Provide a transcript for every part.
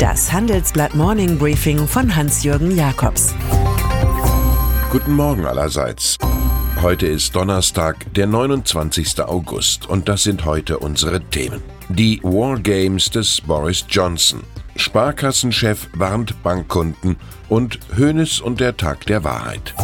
Das Handelsblatt Morning Briefing von Hans-Jürgen Jakobs. Guten Morgen allerseits. Heute ist Donnerstag, der 29. August und das sind heute unsere Themen. Die Wargames des Boris Johnson. Sparkassenchef warnt Bankkunden und Hönes und der Tag der Wahrheit.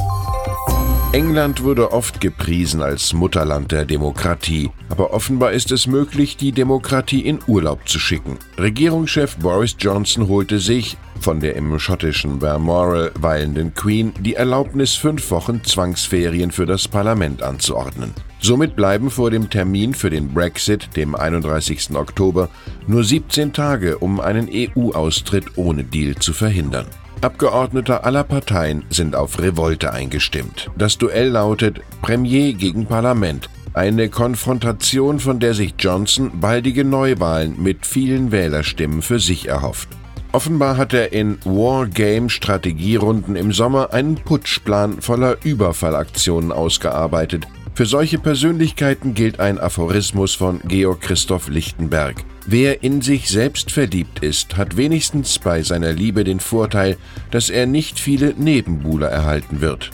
England wurde oft gepriesen als Mutterland der Demokratie, aber offenbar ist es möglich, die Demokratie in Urlaub zu schicken. Regierungschef Boris Johnson holte sich von der im schottischen Balmoral weilenden Queen die Erlaubnis, fünf Wochen Zwangsferien für das Parlament anzuordnen. Somit bleiben vor dem Termin für den Brexit, dem 31. Oktober, nur 17 Tage, um einen EU-Austritt ohne Deal zu verhindern. Abgeordnete aller Parteien sind auf Revolte eingestimmt. Das Duell lautet Premier gegen Parlament. Eine Konfrontation, von der sich Johnson baldige Neuwahlen mit vielen Wählerstimmen für sich erhofft. Offenbar hat er in Wargame-Strategierunden im Sommer einen Putschplan voller Überfallaktionen ausgearbeitet, für solche Persönlichkeiten gilt ein Aphorismus von Georg Christoph Lichtenberg. Wer in sich selbst verliebt ist, hat wenigstens bei seiner Liebe den Vorteil, dass er nicht viele Nebenbuhler erhalten wird.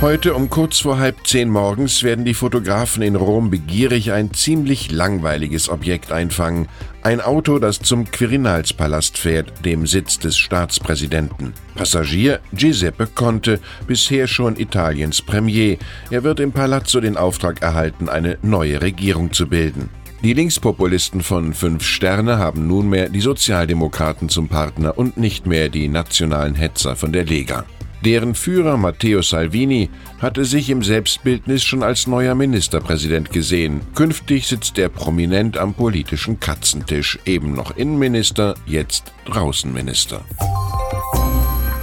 Heute um kurz vor halb zehn morgens werden die Fotografen in Rom begierig ein ziemlich langweiliges Objekt einfangen. Ein Auto, das zum Quirinalspalast fährt, dem Sitz des Staatspräsidenten. Passagier Giuseppe Conte, bisher schon Italiens Premier. Er wird im Palazzo den Auftrag erhalten, eine neue Regierung zu bilden. Die Linkspopulisten von Fünf Sterne haben nunmehr die Sozialdemokraten zum Partner und nicht mehr die nationalen Hetzer von der Lega. Deren Führer Matteo Salvini hatte sich im Selbstbildnis schon als neuer Ministerpräsident gesehen. Künftig sitzt er prominent am politischen Katzentisch, eben noch Innenminister, jetzt Draußenminister.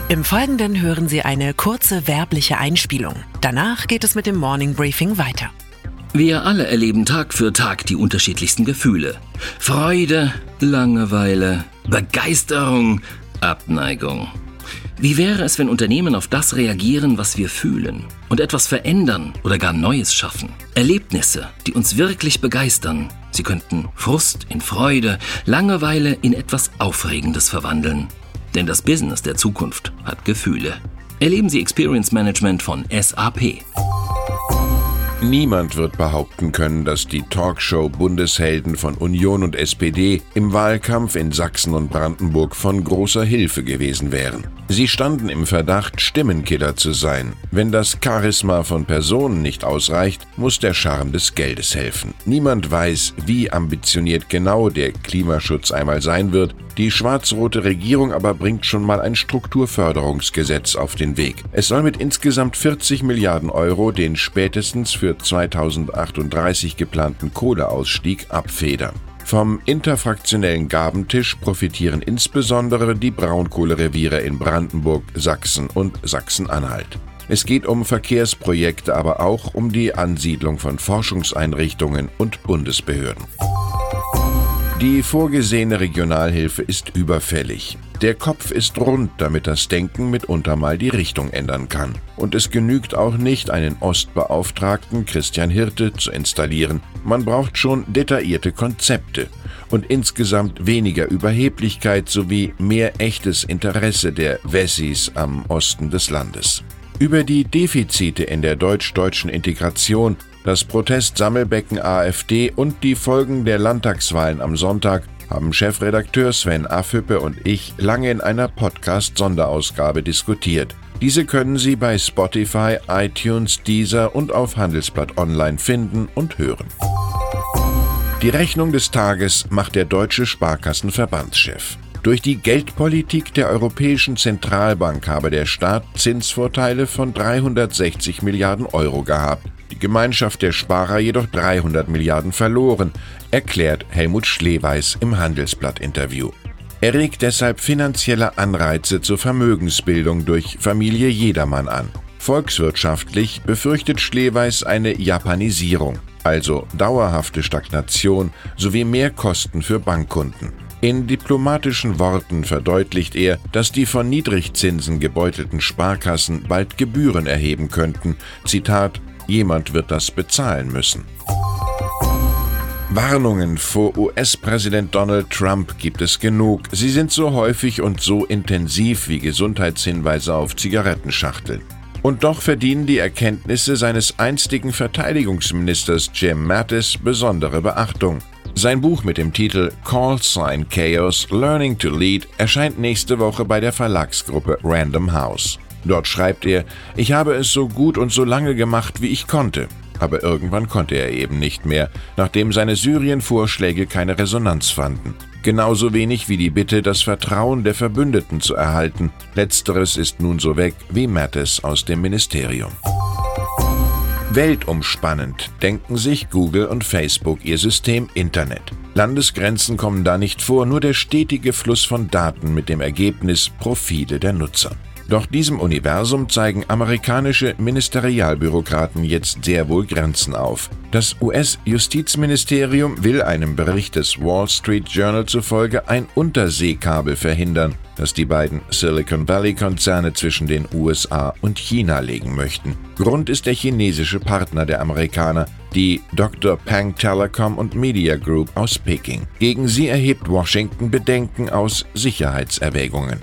Im Folgenden hören Sie eine kurze werbliche Einspielung. Danach geht es mit dem Morning Briefing weiter. Wir alle erleben Tag für Tag die unterschiedlichsten Gefühle. Freude, Langeweile, Begeisterung, Abneigung. Wie wäre es, wenn Unternehmen auf das reagieren, was wir fühlen und etwas verändern oder gar Neues schaffen? Erlebnisse, die uns wirklich begeistern. Sie könnten Frust in Freude, Langeweile in etwas Aufregendes verwandeln. Denn das Business der Zukunft hat Gefühle. Erleben Sie Experience Management von SAP. Niemand wird behaupten können, dass die Talkshow-Bundeshelden von Union und SPD im Wahlkampf in Sachsen und Brandenburg von großer Hilfe gewesen wären. Sie standen im Verdacht, Stimmenkiller zu sein. Wenn das Charisma von Personen nicht ausreicht, muss der Charme des Geldes helfen. Niemand weiß, wie ambitioniert genau der Klimaschutz einmal sein wird. Die schwarz-rote Regierung aber bringt schon mal ein Strukturförderungsgesetz auf den Weg. Es soll mit insgesamt 40 Milliarden Euro den spätestens für 2038 geplanten Kohleausstieg abfedern. Vom interfraktionellen Gabentisch profitieren insbesondere die Braunkohlereviere in Brandenburg, Sachsen und Sachsen-Anhalt. Es geht um Verkehrsprojekte, aber auch um die Ansiedlung von Forschungseinrichtungen und Bundesbehörden. Die vorgesehene Regionalhilfe ist überfällig. Der Kopf ist rund, damit das Denken mitunter mal die Richtung ändern kann. Und es genügt auch nicht, einen Ostbeauftragten Christian Hirte zu installieren. Man braucht schon detaillierte Konzepte und insgesamt weniger Überheblichkeit sowie mehr echtes Interesse der Wessis am Osten des Landes. Über die Defizite in der deutsch-deutschen Integration das Protestsammelbecken AfD und die Folgen der Landtagswahlen am Sonntag haben Chefredakteur Sven Affüppe und ich lange in einer Podcast-Sonderausgabe diskutiert. Diese können Sie bei Spotify, iTunes, Deezer und auf Handelsblatt Online finden und hören. Die Rechnung des Tages macht der deutsche Sparkassenverbandschef. Durch die Geldpolitik der Europäischen Zentralbank habe der Staat Zinsvorteile von 360 Milliarden Euro gehabt die Gemeinschaft der Sparer jedoch 300 Milliarden verloren, erklärt Helmut Schleweis im Handelsblatt-Interview. Er regt deshalb finanzielle Anreize zur Vermögensbildung durch Familie Jedermann an. Volkswirtschaftlich befürchtet Schleweis eine Japanisierung, also dauerhafte Stagnation sowie mehr Kosten für Bankkunden. In diplomatischen Worten verdeutlicht er, dass die von Niedrigzinsen gebeutelten Sparkassen bald Gebühren erheben könnten. Zitat Jemand wird das bezahlen müssen. Warnungen vor US-Präsident Donald Trump gibt es genug. Sie sind so häufig und so intensiv wie Gesundheitshinweise auf Zigarettenschachteln. Und doch verdienen die Erkenntnisse seines einstigen Verteidigungsministers Jim Mattis besondere Beachtung. Sein Buch mit dem Titel Call Sign Chaos Learning to Lead erscheint nächste Woche bei der Verlagsgruppe Random House. Dort schreibt er, ich habe es so gut und so lange gemacht, wie ich konnte. Aber irgendwann konnte er eben nicht mehr, nachdem seine Syrien-Vorschläge keine Resonanz fanden. Genauso wenig wie die Bitte, das Vertrauen der Verbündeten zu erhalten. Letzteres ist nun so weg wie Mattis aus dem Ministerium. Weltumspannend denken sich Google und Facebook ihr System Internet. Landesgrenzen kommen da nicht vor, nur der stetige Fluss von Daten mit dem Ergebnis Profile der Nutzer. Doch diesem Universum zeigen amerikanische Ministerialbürokraten jetzt sehr wohl Grenzen auf. Das US-Justizministerium will einem Bericht des Wall Street Journal zufolge ein Unterseekabel verhindern, das die beiden Silicon Valley-Konzerne zwischen den USA und China legen möchten. Grund ist der chinesische Partner der Amerikaner, die Dr. Pang Telecom und Media Group aus Peking. Gegen sie erhebt Washington Bedenken aus Sicherheitserwägungen.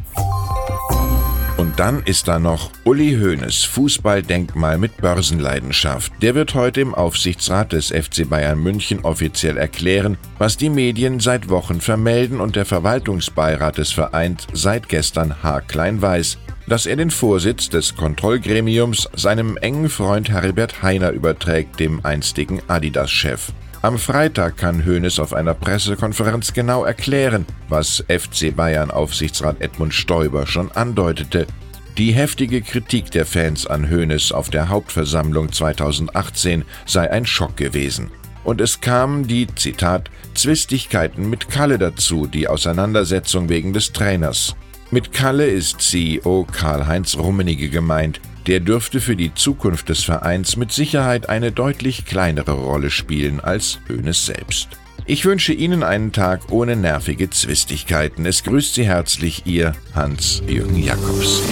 Dann ist da noch Uli Hoeneß, Fußballdenkmal mit Börsenleidenschaft. Der wird heute im Aufsichtsrat des FC Bayern München offiziell erklären, was die Medien seit Wochen vermelden und der Verwaltungsbeirat des Vereins seit gestern haarklein weiß, dass er den Vorsitz des Kontrollgremiums seinem engen Freund Heribert Heiner überträgt, dem einstigen Adidas-Chef. Am Freitag kann Hoeneß auf einer Pressekonferenz genau erklären, was FC Bayern Aufsichtsrat Edmund Stoiber schon andeutete. Die heftige Kritik der Fans an Hoeneß auf der Hauptversammlung 2018 sei ein Schock gewesen. Und es kamen die, Zitat, Zwistigkeiten mit Kalle dazu, die Auseinandersetzung wegen des Trainers. Mit Kalle ist CEO Karl-Heinz Rummenigge gemeint, der dürfte für die Zukunft des Vereins mit Sicherheit eine deutlich kleinere Rolle spielen als Hoeneß selbst. Ich wünsche Ihnen einen Tag ohne nervige Zwistigkeiten. Es grüßt Sie herzlich Ihr Hans-Jürgen Jakobs.